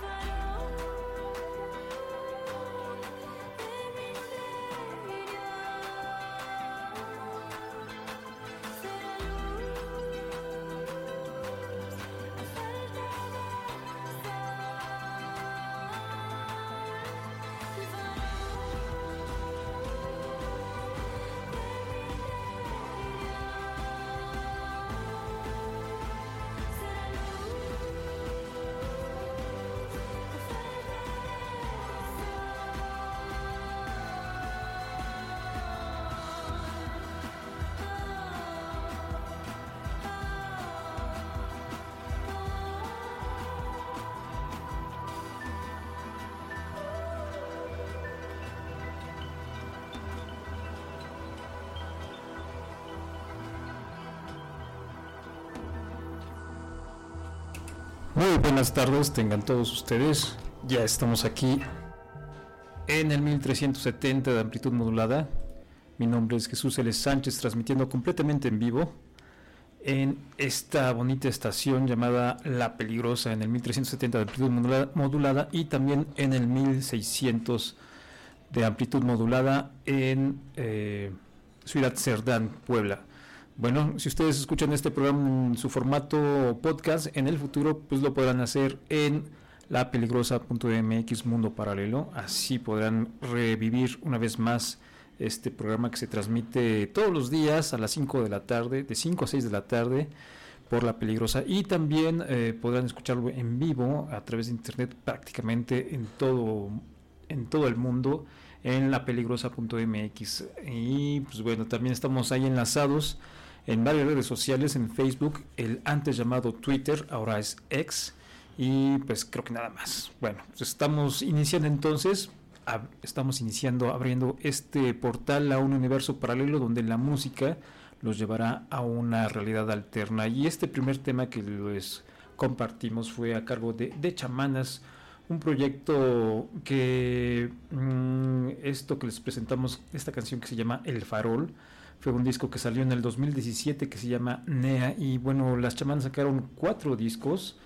if I don't Muy buenas tardes, tengan todos ustedes. Ya estamos aquí en el 1370 de amplitud modulada. Mi nombre es Jesús L. Sánchez, transmitiendo completamente en vivo en esta bonita estación llamada La Peligrosa, en el 1370 de amplitud modulada, y también en el 1600 de amplitud modulada en eh, Ciudad Cerdán, Puebla. Bueno, si ustedes escuchan este programa en su formato podcast, en el futuro pues lo podrán hacer en la peligrosa.mx Mundo Paralelo. Así podrán revivir una vez más este programa que se transmite todos los días a las 5 de la tarde, de 5 a 6 de la tarde por la peligrosa y también eh, podrán escucharlo en vivo a través de internet prácticamente en todo en todo el mundo en la peligrosa.mx y pues bueno también estamos ahí enlazados en varias redes sociales, en Facebook, el antes llamado Twitter, ahora es X, y pues creo que nada más. Bueno, pues estamos iniciando entonces, estamos iniciando, abriendo este portal a un universo paralelo donde la música los llevará a una realidad alterna. Y este primer tema que les compartimos fue a cargo de, de Chamanas, un proyecto que mm, esto que les presentamos, esta canción que se llama El Farol, fue un disco que salió en el 2017 que se llama NEA y bueno, las chamanas sacaron cuatro discos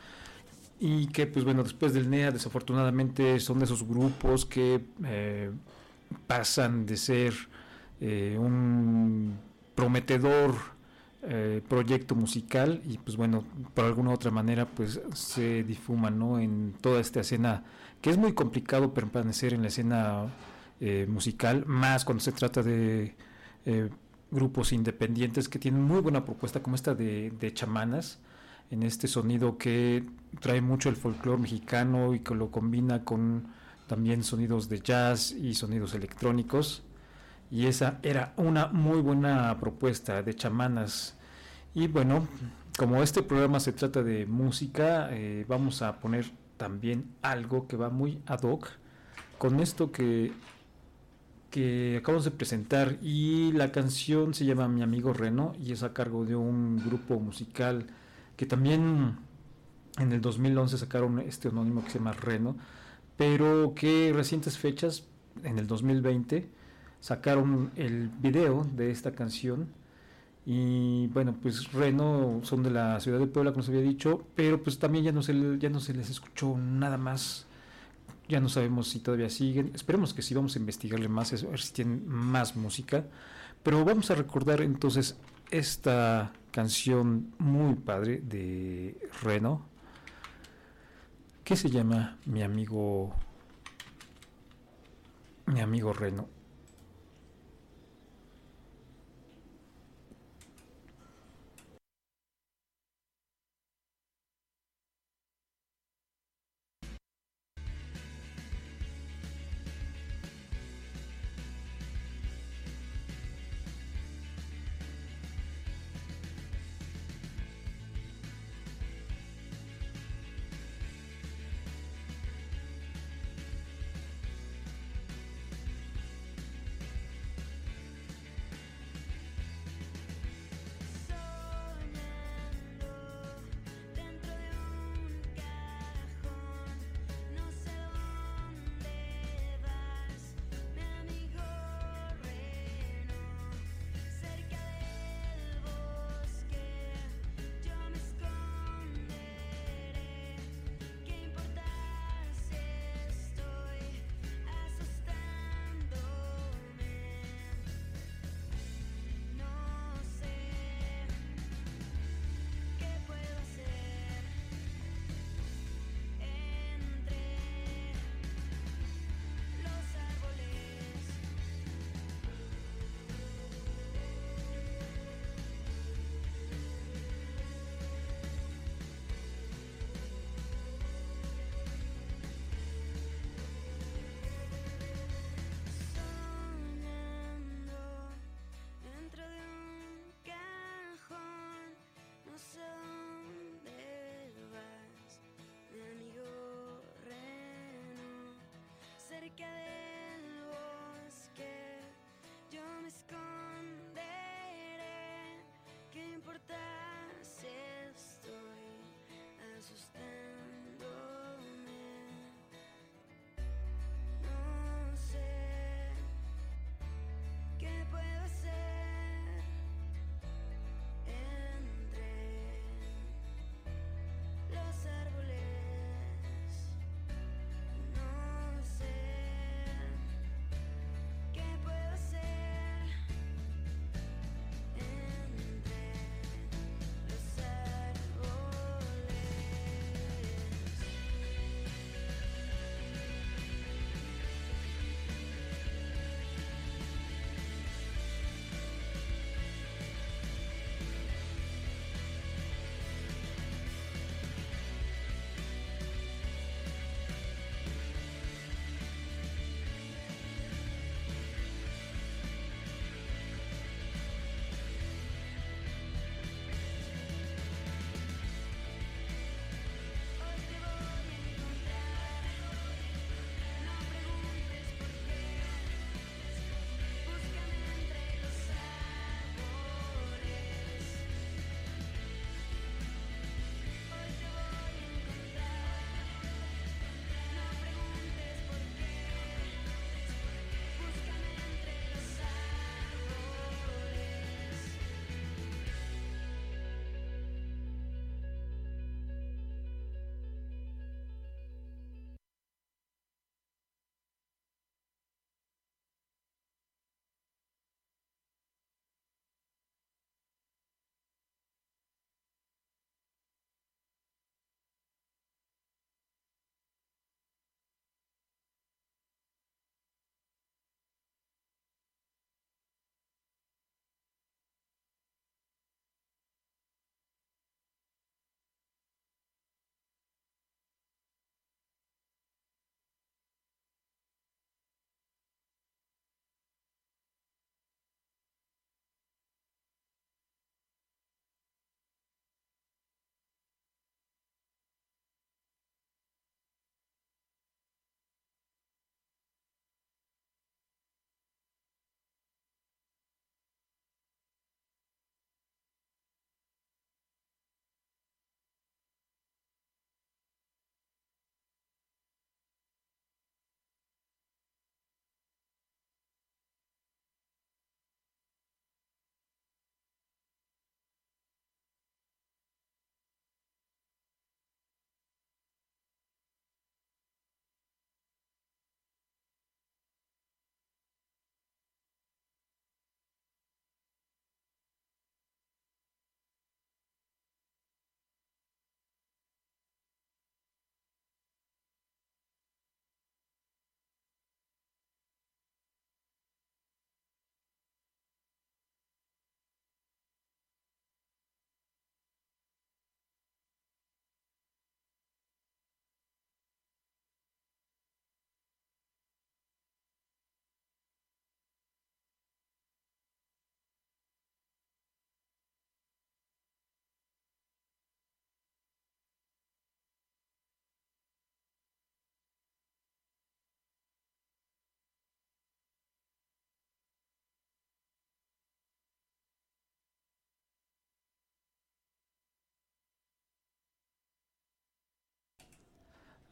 y que pues bueno, después del NEA desafortunadamente son de esos grupos que eh, pasan de ser eh, un prometedor eh, proyecto musical y pues bueno, por alguna otra manera pues se difuma ¿no? en toda esta escena que es muy complicado permanecer en la escena musical, más cuando se trata de grupos independientes que tienen muy buena propuesta como esta de, chamanas en este sonido que trae mucho el folclore mexicano y que lo combina con también sonidos de jazz y sonidos electrónicos. Y esa era una muy buena propuesta de chamanas. Y bueno como este programa se trata de música eh, vamos a poner también algo que va muy ad hoc con esto que que acabamos de presentar y la canción se llama Mi amigo Reno y es a cargo de un grupo musical que también en el 2011 sacaron este anónimo que se llama Reno, pero que recientes fechas, en el 2020, sacaron el video de esta canción. Y bueno, pues Reno son de la ciudad de Puebla, como se había dicho, pero pues también ya no se, ya no se les escuchó nada más ya no sabemos si todavía siguen. Esperemos que sí, vamos a investigarle más, a ver si tienen más música. Pero vamos a recordar entonces esta canción muy padre de Reno, que se llama Mi amigo, mi amigo Reno. ¿Qué importa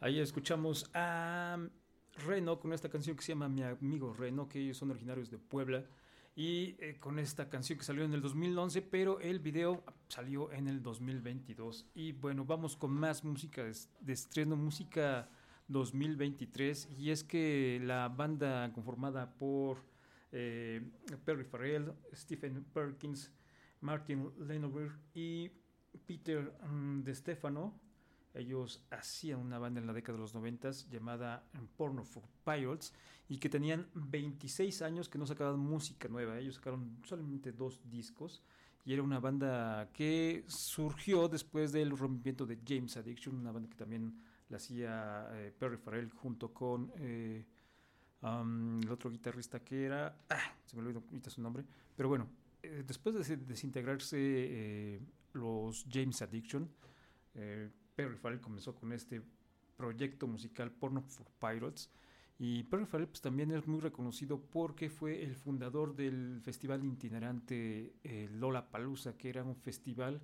Ahí escuchamos a Reno con esta canción que se llama Mi amigo Reno, que ellos son originarios de Puebla. Y eh, con esta canción que salió en el 2011, pero el video salió en el 2022. Y bueno, vamos con más música de, estreno, música 2023. Y es que la banda conformada por eh, Perry Farrell, Stephen Perkins, Martin Lenover y Peter mm, De Stefano, ellos hacían una banda en la década de los 90 llamada Porno for Pirates y que tenían 26 años que no sacaban música nueva. Ellos sacaron solamente dos discos y era una banda que surgió después del rompimiento de James Addiction, una banda que también la hacía eh, Perry Farrell junto con eh, el otro guitarrista que era, ah, se me olvidó ahorita su nombre, pero bueno, eh, después de desintegrarse los James Addiction, Perry Farrell comenzó con este proyecto musical Porno for Pirates. Y Perry Farrell pues, también es muy reconocido porque fue el fundador del festival itinerante eh, Lola Palusa, que era un festival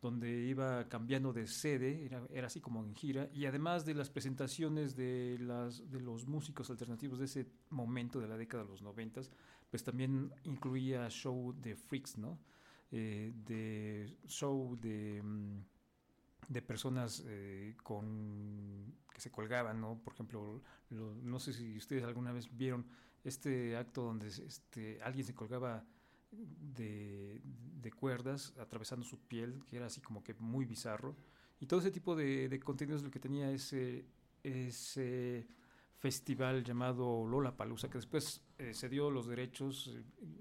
donde iba cambiando de sede, era, así como en gira, y además de las presentaciones de, las, de los músicos alternativos de ese momento de la década de los noventas, pues también incluía show de freaks, ¿no? Eh, de show de... Mm, de personas eh, con que se colgaban, ¿no? Por ejemplo, no sé si ustedes alguna vez vieron este acto donde este, alguien se colgaba de, cuerdas atravesando su piel, que era así como que muy bizarro. Y todo ese tipo de, de contenidos lo que tenía ese, ese festival llamado Lola Palusa, que después eh, se dio los derechos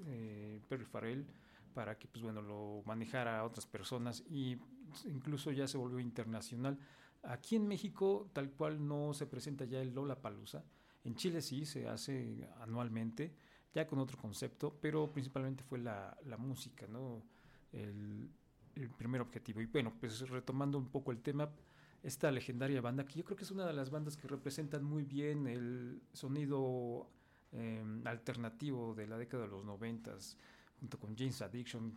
eh, Perry Farrell para que pues bueno lo manejara a otras personas y incluso ya se volvió internacional. Aquí en México tal cual no se presenta ya el Lola Palusa. En Chile sí se hace anualmente, ya con otro concepto, pero principalmente fue la, la música, ¿no? El, el primer objetivo. Y bueno, pues retomando un poco el tema, esta legendaria banda, que yo creo que es una de las bandas que representan muy bien el sonido eh, alternativo de la década de los noventas, junto con James Addiction,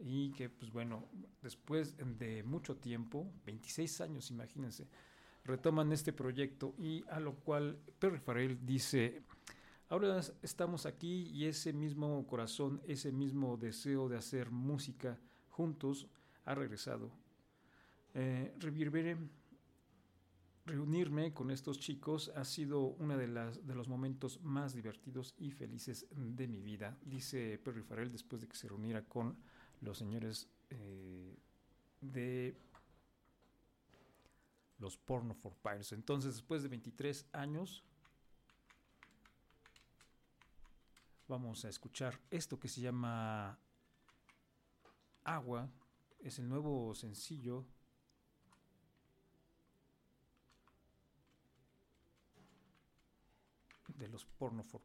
y que pues bueno, después de mucho tiempo, 26 años imagínense, retoman este proyecto y a lo cual Perry Farrell dice, ahora estamos aquí y ese mismo corazón, ese mismo deseo de hacer música juntos ha regresado. Eh, reunirme con estos chicos ha sido uno de, de los momentos más divertidos y felices de mi vida, dice Perry Farrell después de que se reuniera con los señores eh, de los Porno for Pirates. Entonces, después de 23 años, vamos a escuchar esto que se llama Agua. Es el nuevo sencillo de los Porno for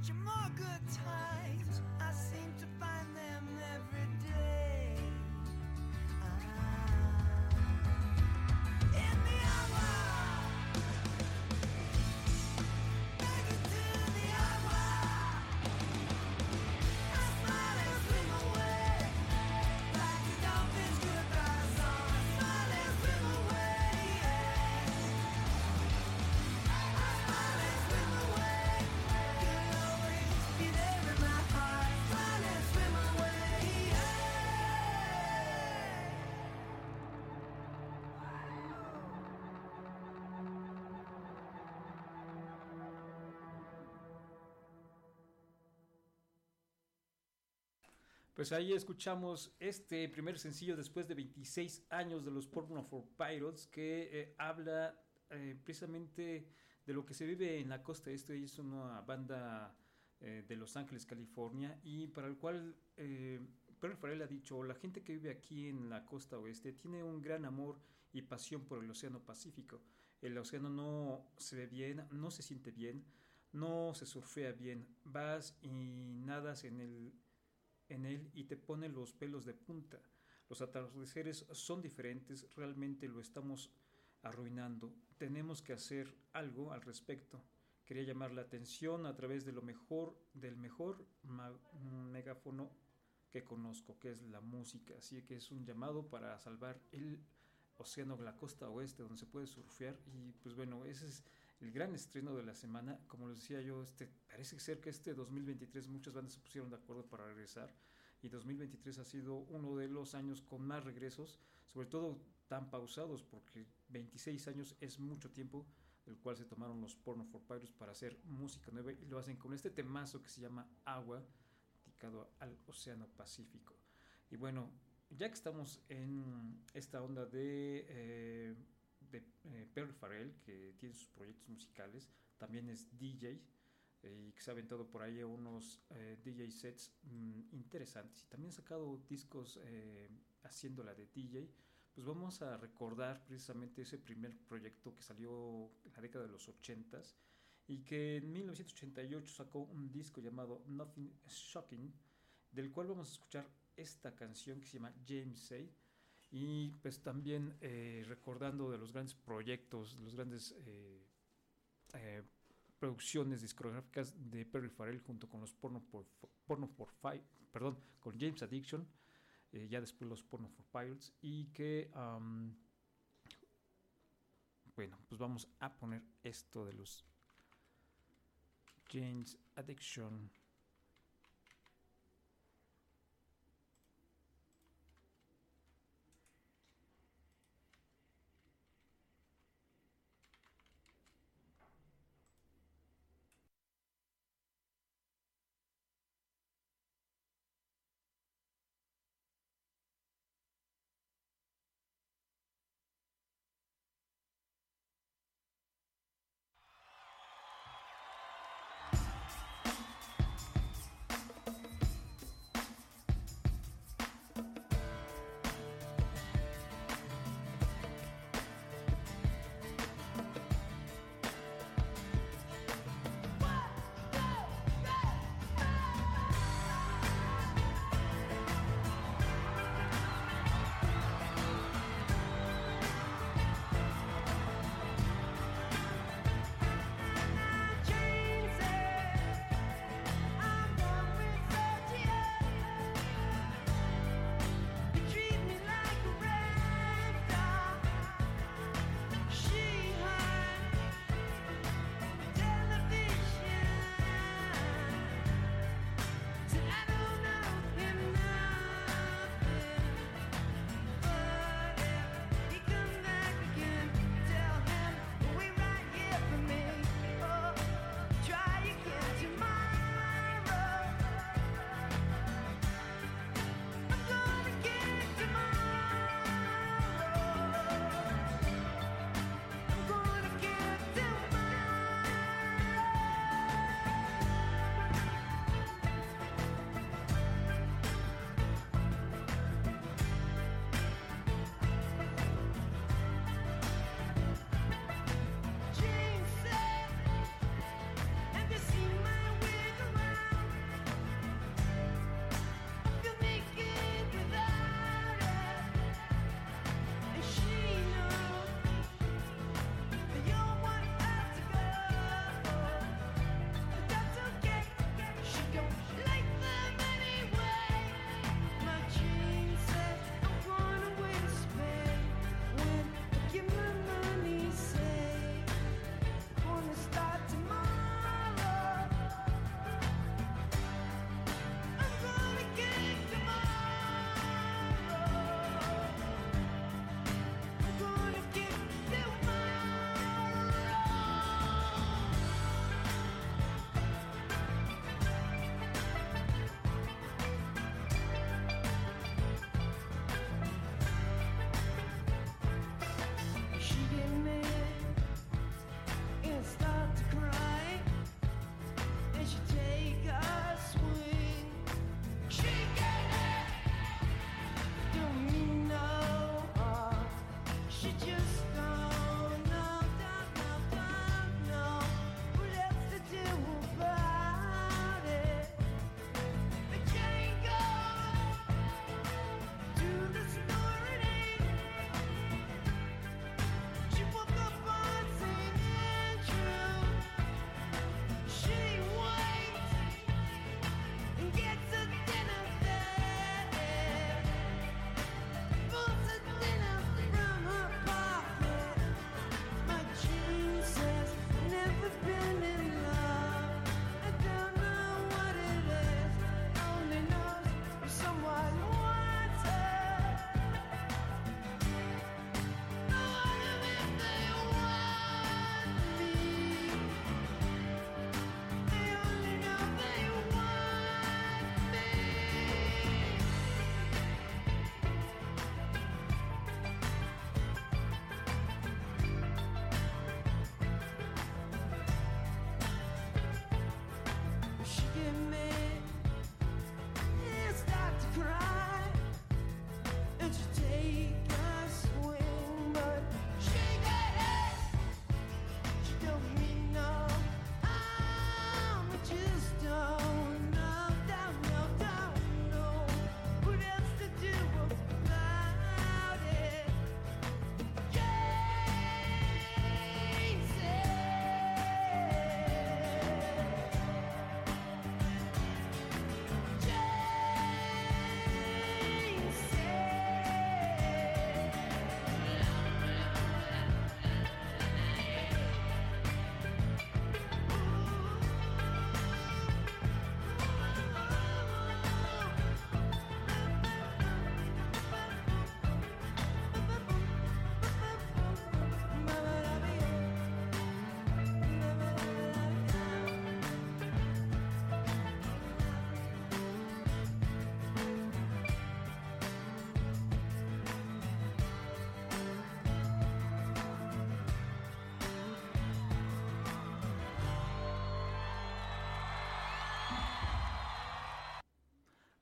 much more good time. Pues ahí escuchamos este primer sencillo después de 26 años de los Porno for Pirates que eh, habla eh, precisamente de lo que se vive en la costa este. Es una banda eh, de Los Ángeles, California, y para el cual eh, Farrell ha dicho, la gente que vive aquí en la costa oeste tiene un gran amor y pasión por el Océano Pacífico. El océano no se ve bien, no se siente bien, no se surfea bien. Vas y nadas en el en él y te pone los pelos de punta. Los atardeceres son diferentes, realmente lo estamos arruinando. Tenemos que hacer algo al respecto. Quería llamar la atención a través de lo mejor, del mejor megáfono que conozco, que es la música. Así que es un llamado para salvar el océano la costa oeste, donde se puede surfear. Y pues bueno, ese es el gran estreno de la semana. Como les decía yo, este, parece ser que este 2023 muchas bandas se pusieron de acuerdo para regresar y 2023 ha sido uno de los años con más regresos, sobre todo tan pausados, porque 26 años es mucho tiempo, el cual se tomaron los Porno for Pirates para hacer música nueva y lo hacen con este temazo que se llama Agua, dedicado al Océano Pacífico. Y bueno, ya que estamos en esta onda de... Eh, de eh, Perry Farrell, que tiene sus proyectos musicales, también es DJ eh, y que se ha aventado por ahí unos eh, DJ sets mm, interesantes y también ha sacado discos haciéndola de DJ. Pues vamos a recordar precisamente ese primer proyecto que salió en la década de los 80s y que en 1988 sacó un disco llamado Nothing Shocking, del cual vamos a escuchar esta canción que se llama James Say y pues también eh, recordando de los grandes proyectos, los grandes eh, eh, producciones discográficas de Perry Farrell junto con los Porno por, Porno for Five, perdón, con James Addiction, ya después los Porno for Pirates y que bueno, pues vamos a poner esto de los James Addiction.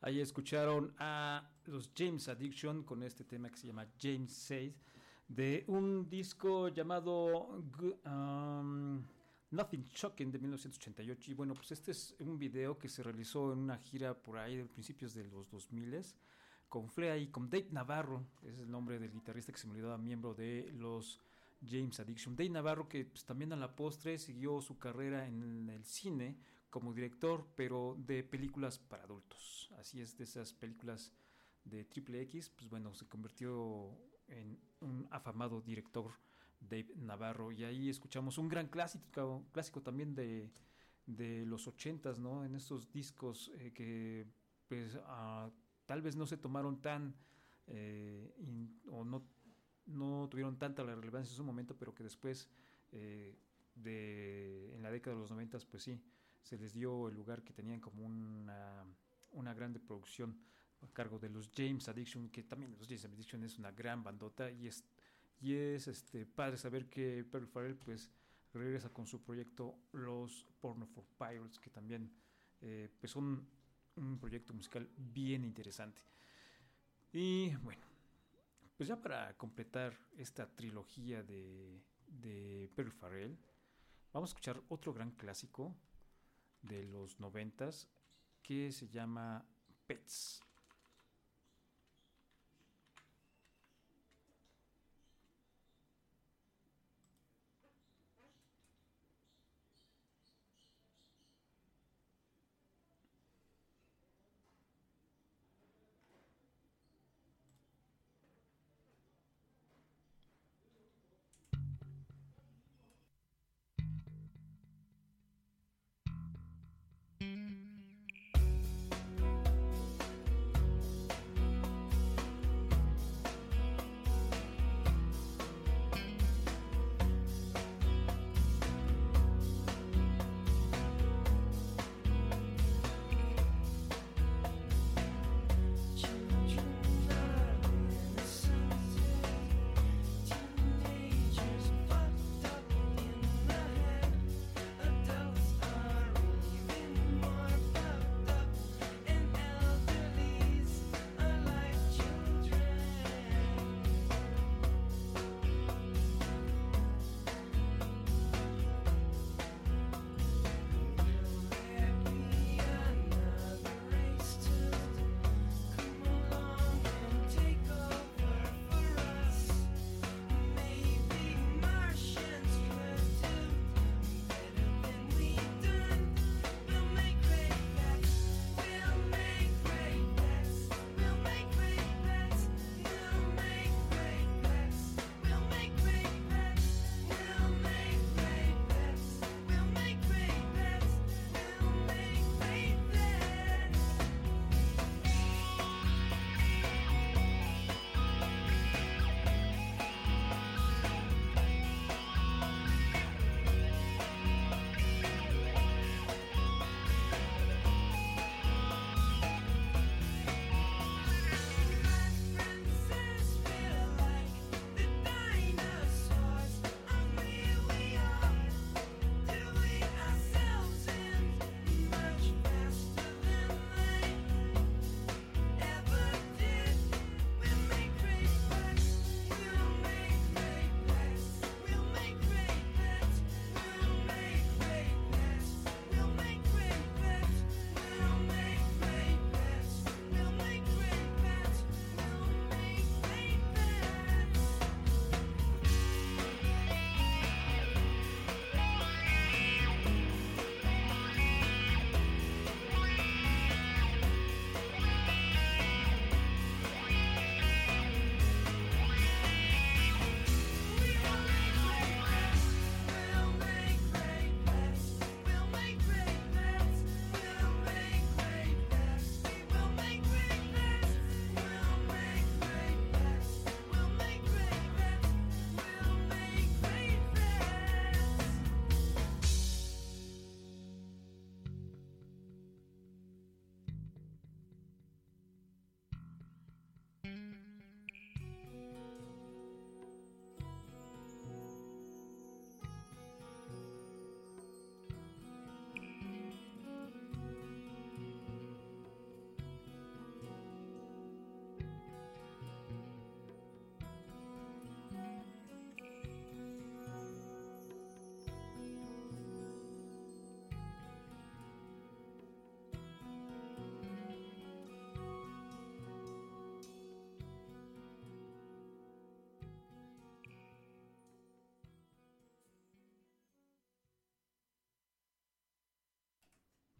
Ahí escucharon a los James Addiction con este tema que se llama James Said de un disco llamado um, Nothing Shocking de 1988. Y bueno, pues este es un video que se realizó en una gira por ahí de principios de los 2000 con Flea y con Dave Navarro, es el nombre del guitarrista que se me olvidaba, miembro de los James Addiction. Dave Navarro, que pues, también a la postre siguió su carrera en el cine como director, pero de películas para adultos. Así es, de esas películas de triple X, pues bueno, se convirtió en un afamado director Dave Navarro. Y ahí escuchamos un gran clásico, también de, de los ochentas, ¿no? En estos discos eh, que pues ah, tal vez no se tomaron tan eh, o no, no tuvieron tanta la relevancia en su momento, pero que después eh, de en la década de los noventas, pues sí, se les dio el lugar que tenían como una, una grande producción a cargo de los James Addiction, que también los James Addiction es una gran bandota y es, y es este, padre saber que Perry Farrell pues regresa con su proyecto Los Porno for Pirates, que también eh, pues son un proyecto musical bien interesante. Y bueno, pues ya para completar esta trilogía de, de Perry Farrell, vamos a escuchar otro gran clásico de los noventas que se llama Pets.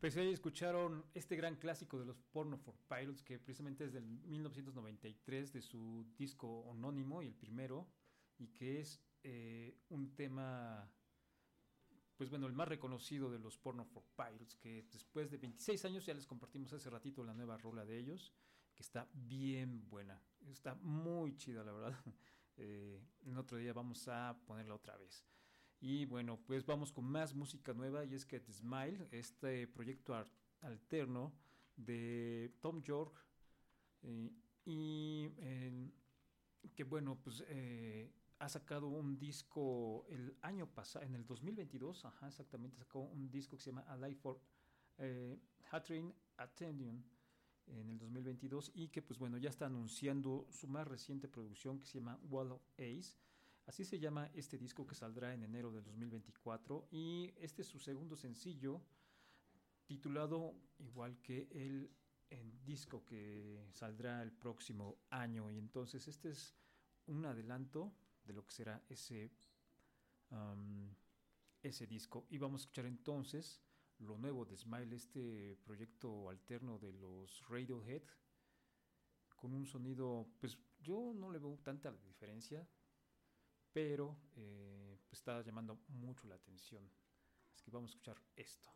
Pues ahí escucharon este gran clásico de los Porno for Pilots, que precisamente es del 1993 de su disco anónimo y el primero, y que es eh, un tema, pues bueno, el más reconocido de los Porno for Pilots, que después de 26 años ya les compartimos hace ratito la nueva rola de ellos, que está bien buena, está muy chida la verdad. Eh, en otro día vamos a ponerla otra vez. Y bueno, pues vamos con más música nueva y es que Smile, este proyecto alterno de Tom York eh, y que bueno, pues eh, ha sacado un disco el año pasado, en el 2022, ajá, exactamente, sacó un disco que se llama A Life for eh, Hatring Attention en el 2022 y que pues bueno, ya está anunciando su más reciente producción que se llama Wall of Ace Así se llama este disco que saldrá en enero del 2024 y este es su segundo sencillo titulado igual que el disco que saldrá el próximo año. Y entonces este es un adelanto de lo que será ese ese disco. Y vamos a escuchar entonces lo nuevo de Smile este proyecto alterno de los Radiohead con un sonido pues yo no le veo tanta diferencia pero eh, pues está llamando mucho la atención. Así que vamos a escuchar esto.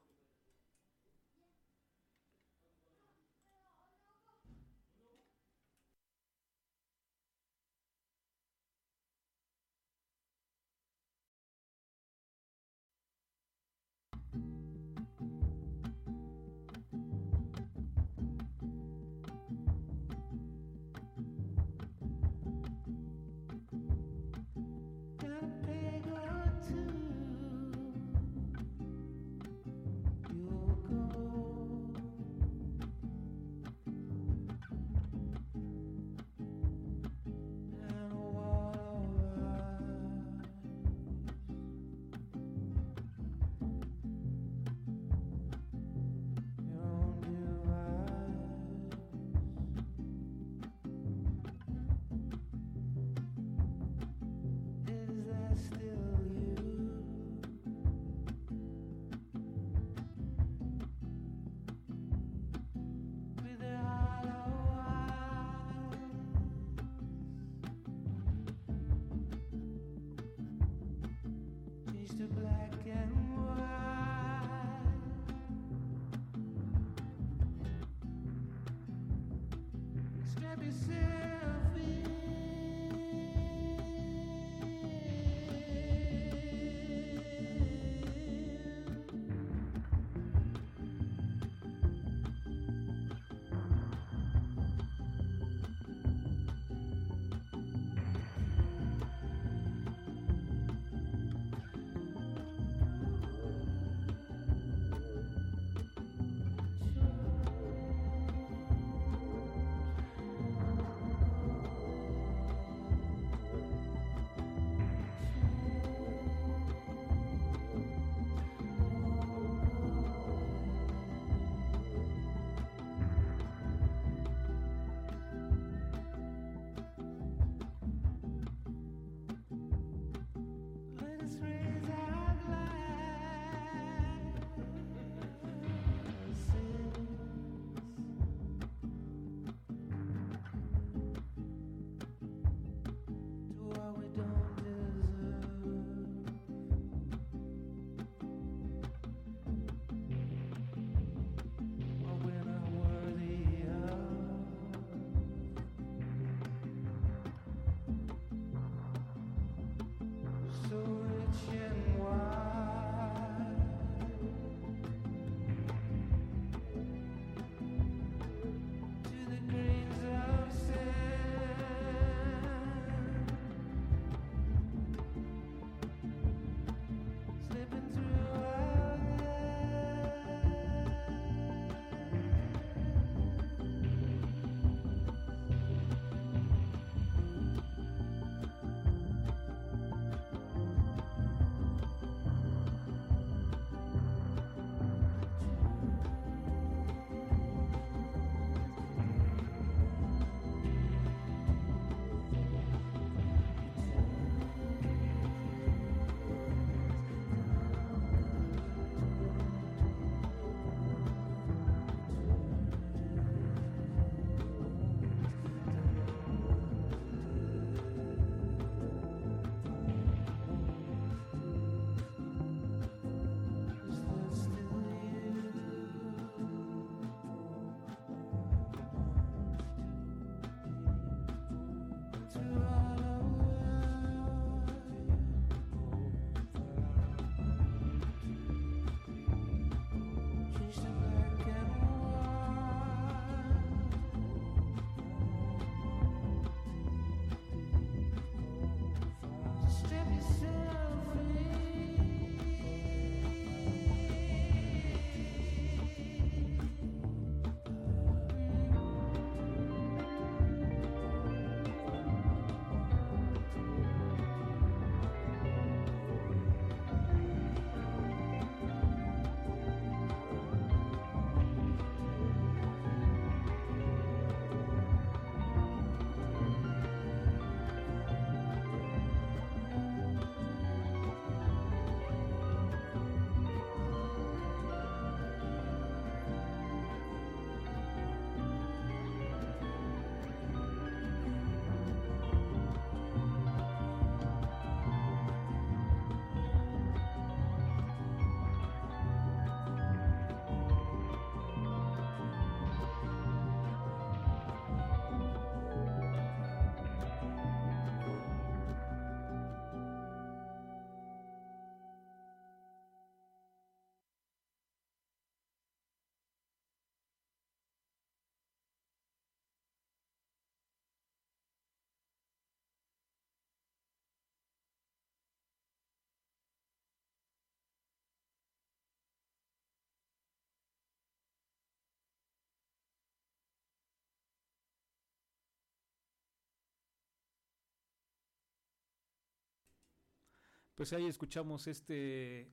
Pues ahí escuchamos este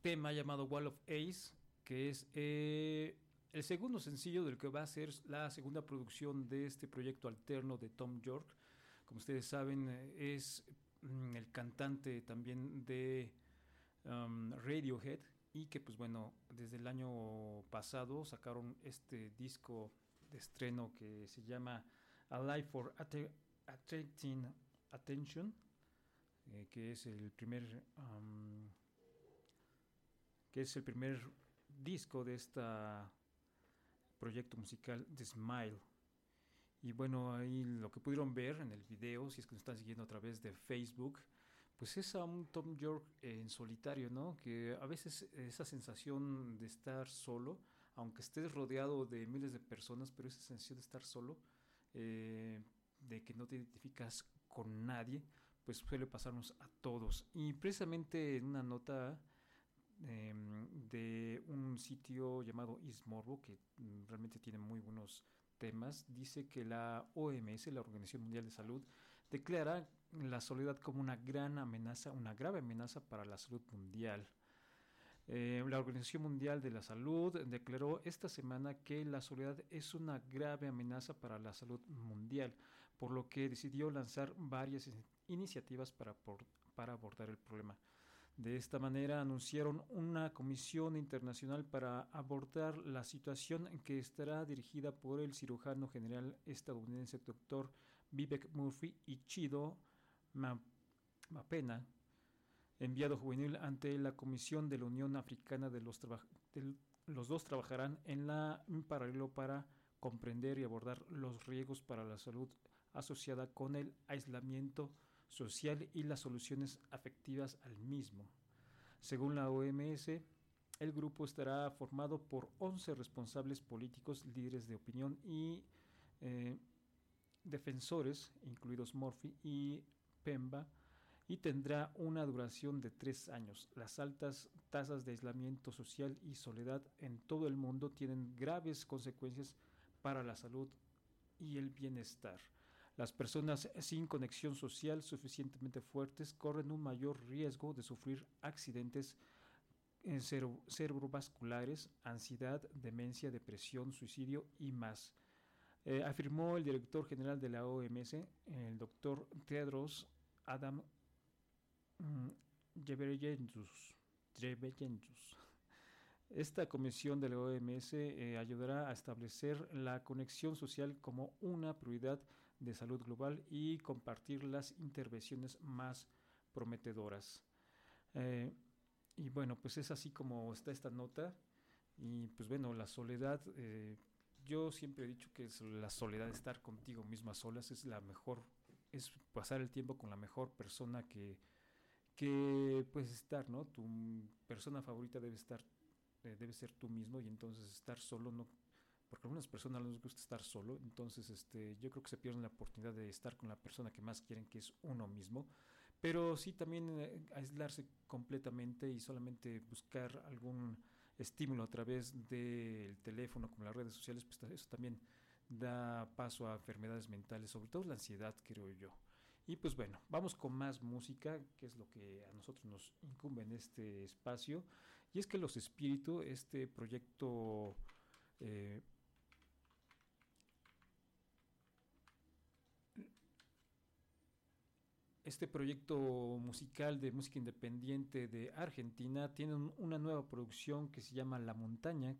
tema llamado Wall of Ace, que es eh, el segundo sencillo del que va a ser la segunda producción de este proyecto alterno de Tom York. Como ustedes saben, es mm, el cantante también de um, Radiohead y que pues bueno, desde el año pasado sacaron este disco de estreno que se llama Alive for Attracting Attention, eh, que es el primer que es el primer disco de este proyecto musical de Smile. Y bueno, ahí lo que pudieron ver en el video, si es que nos están siguiendo a través de Facebook, pues es a un Tom York en solitario, ¿no? Que a veces esa sensación de estar solo, aunque estés rodeado de miles de personas, pero esa sensación de estar solo, eh, de que no te identificas con nadie, pues suele pasarnos a todos. Y precisamente en una nota Em, de un sitio llamado Ismorbo, que mm, realmente tiene muy buenos temas, dice que la OMS, la Organización Mundial de Salud, declara la soledad como una gran amenaza, una grave amenaza para la salud mundial. Eh, la Organización Mundial de la Salud declaró esta semana que la soledad es una grave amenaza para la salud mundial, por lo que decidió lanzar varias iniciativas para, para abordar el problema. De esta manera anunciaron una comisión internacional para abordar la situación que estará dirigida por el cirujano general estadounidense Dr. Vivek Murphy y Chido Mapena, enviado juvenil ante la Comisión de la Unión Africana de los, los dos trabajarán en la en paralelo para comprender y abordar los riesgos para la salud asociada con el aislamiento social y las soluciones afectivas al mismo. Según la OMS, el grupo estará formado por 11 responsables políticos, líderes de opinión y eh, defensores, incluidos Murphy y Pemba, y tendrá una duración de tres años. Las altas tasas de aislamiento social y soledad en todo el mundo tienen graves consecuencias para la salud y el bienestar. Las personas sin conexión social suficientemente fuertes corren un mayor riesgo de sufrir accidentes cerebrovasculares, ansiedad, demencia, depresión, suicidio y más. Eh, afirmó el director general de la OMS, el doctor Tedros Adam mm, Ghebreyesus. Esta comisión de la OMS eh, ayudará a establecer la conexión social como una prioridad de salud global y compartir las intervenciones más prometedoras. Eh, y bueno, pues es así como está esta nota. Y pues bueno, la soledad, eh, yo siempre he dicho que la soledad, de estar contigo misma solas, es la mejor, es pasar el tiempo con la mejor persona que, que puedes estar, ¿no? Tu persona favorita debe estar eh, debe ser tú mismo y entonces estar solo no porque a algunas personas les gusta estar solo, entonces este, yo creo que se pierden la oportunidad de estar con la persona que más quieren, que es uno mismo, pero sí también eh, aislarse completamente y solamente buscar algún estímulo a través del teléfono, como las redes sociales, pues eso también da paso a enfermedades mentales, sobre todo la ansiedad, creo yo. Y pues bueno, vamos con más música, que es lo que a nosotros nos incumbe en este espacio. Y es que Los Espíritus, este proyecto eh, este proyecto musical de música independiente de Argentina tiene una nueva producción que se llama La Montaña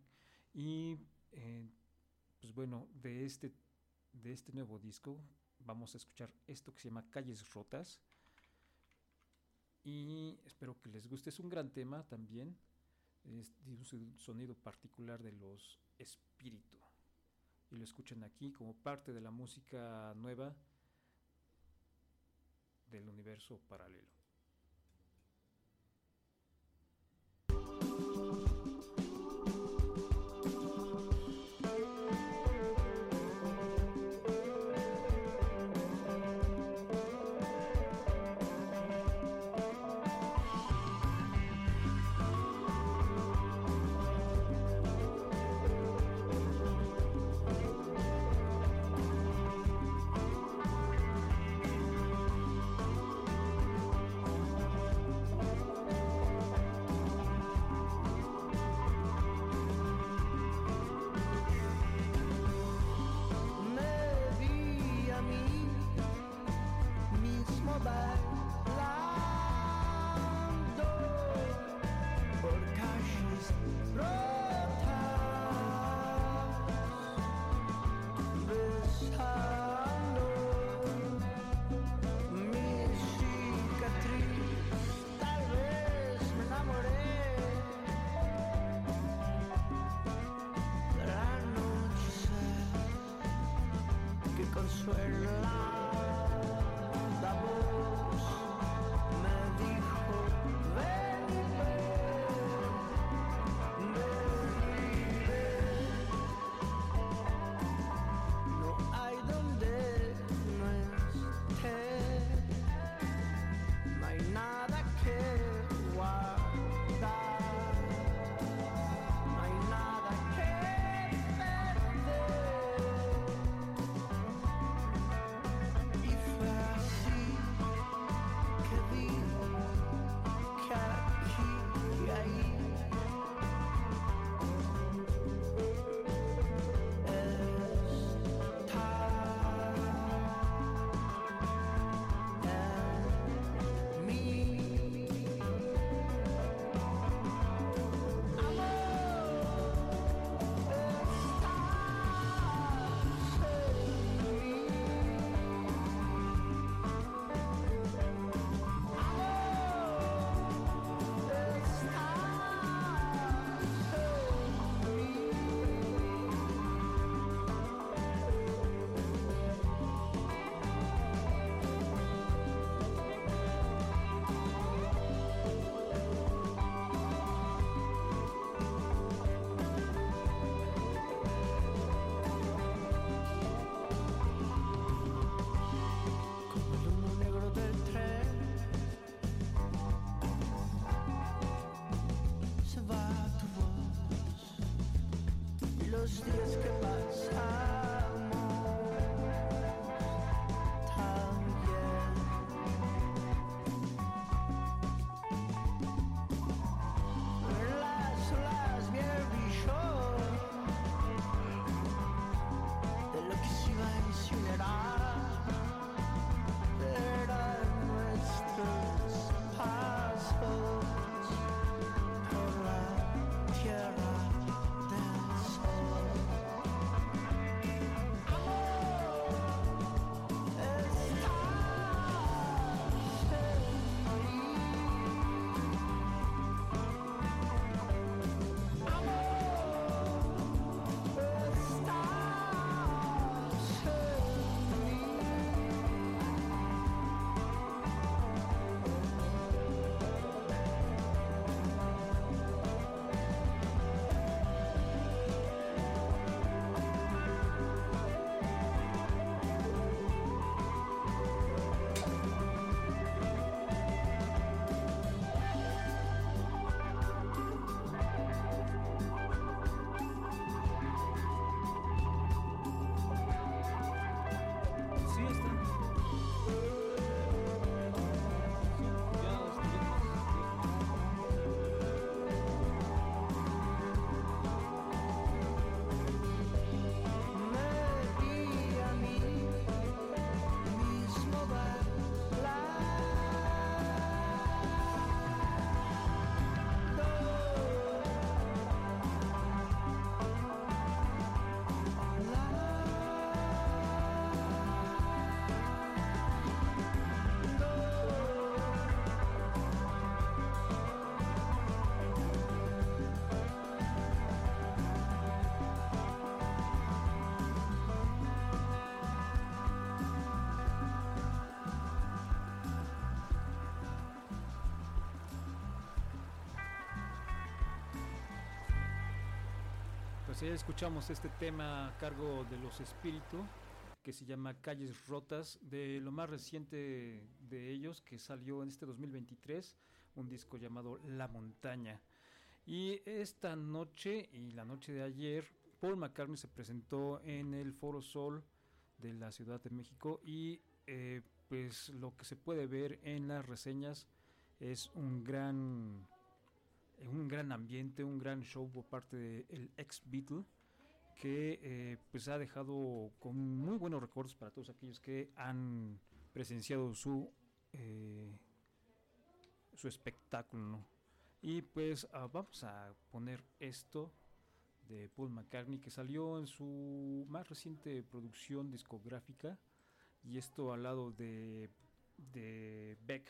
y eh, pues bueno de este de este nuevo disco vamos a escuchar esto que se llama Calles Rotas. Y espero que les guste. Es un gran tema también. Es un sonido particular de los espíritus. Y lo escuchan aquí como parte de la música nueva del universo paralelo. los días que pasan. Pues ya escuchamos este tema a cargo de Los Espíritus, que se llama Calles Rotas, de lo más reciente de ellos, que salió en este 2023, un disco llamado La Montaña. Y esta noche y la noche de ayer, Paul McCartney se presentó en el Foro Sol de la Ciudad de México y eh, pues lo que se puede ver en las reseñas es un gran un gran ambiente, un gran show por parte del ex Beatle que eh, pues ha dejado con muy buenos recuerdos para todos aquellos que han presenciado su eh, su espectáculo y pues ah, vamos a poner esto de Paul McCartney que salió en su más reciente producción discográfica y esto al lado de, de Beck.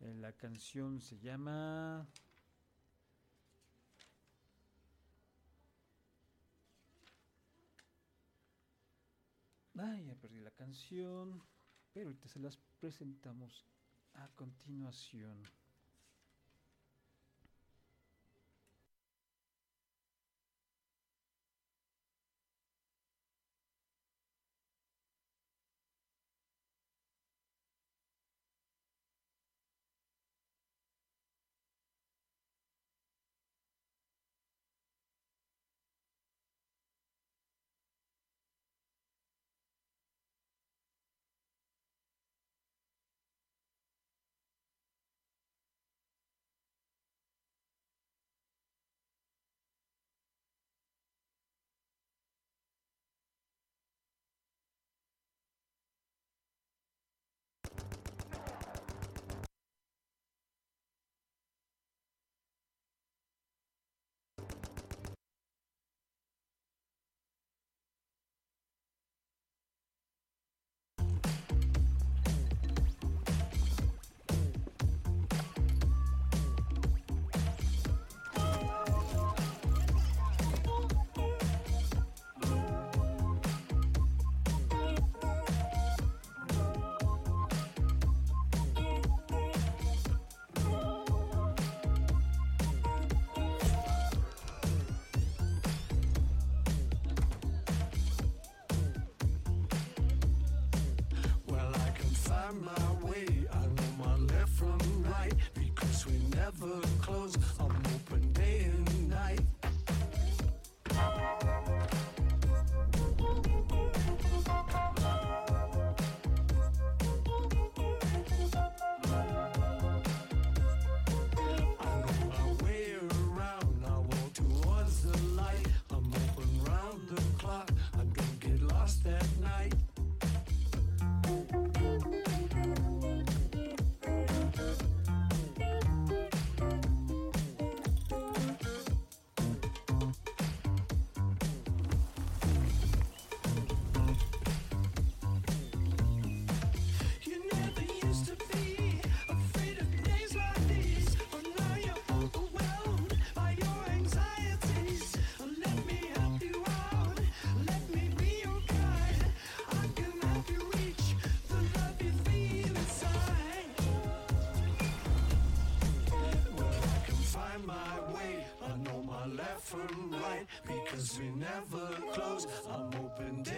Eh, la canción se llama... Ay, ya perdí la canción, pero ahorita se las presentamos a continuación. Cause we never close. I'm open day.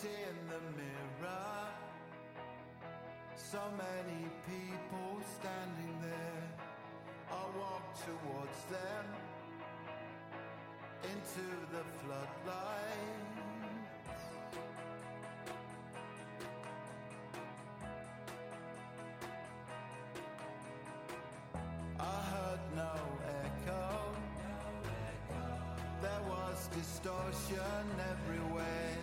Beauty in the mirror. So many people standing there. I walk towards them into the floodlight. I heard no echo. There was distortion everywhere.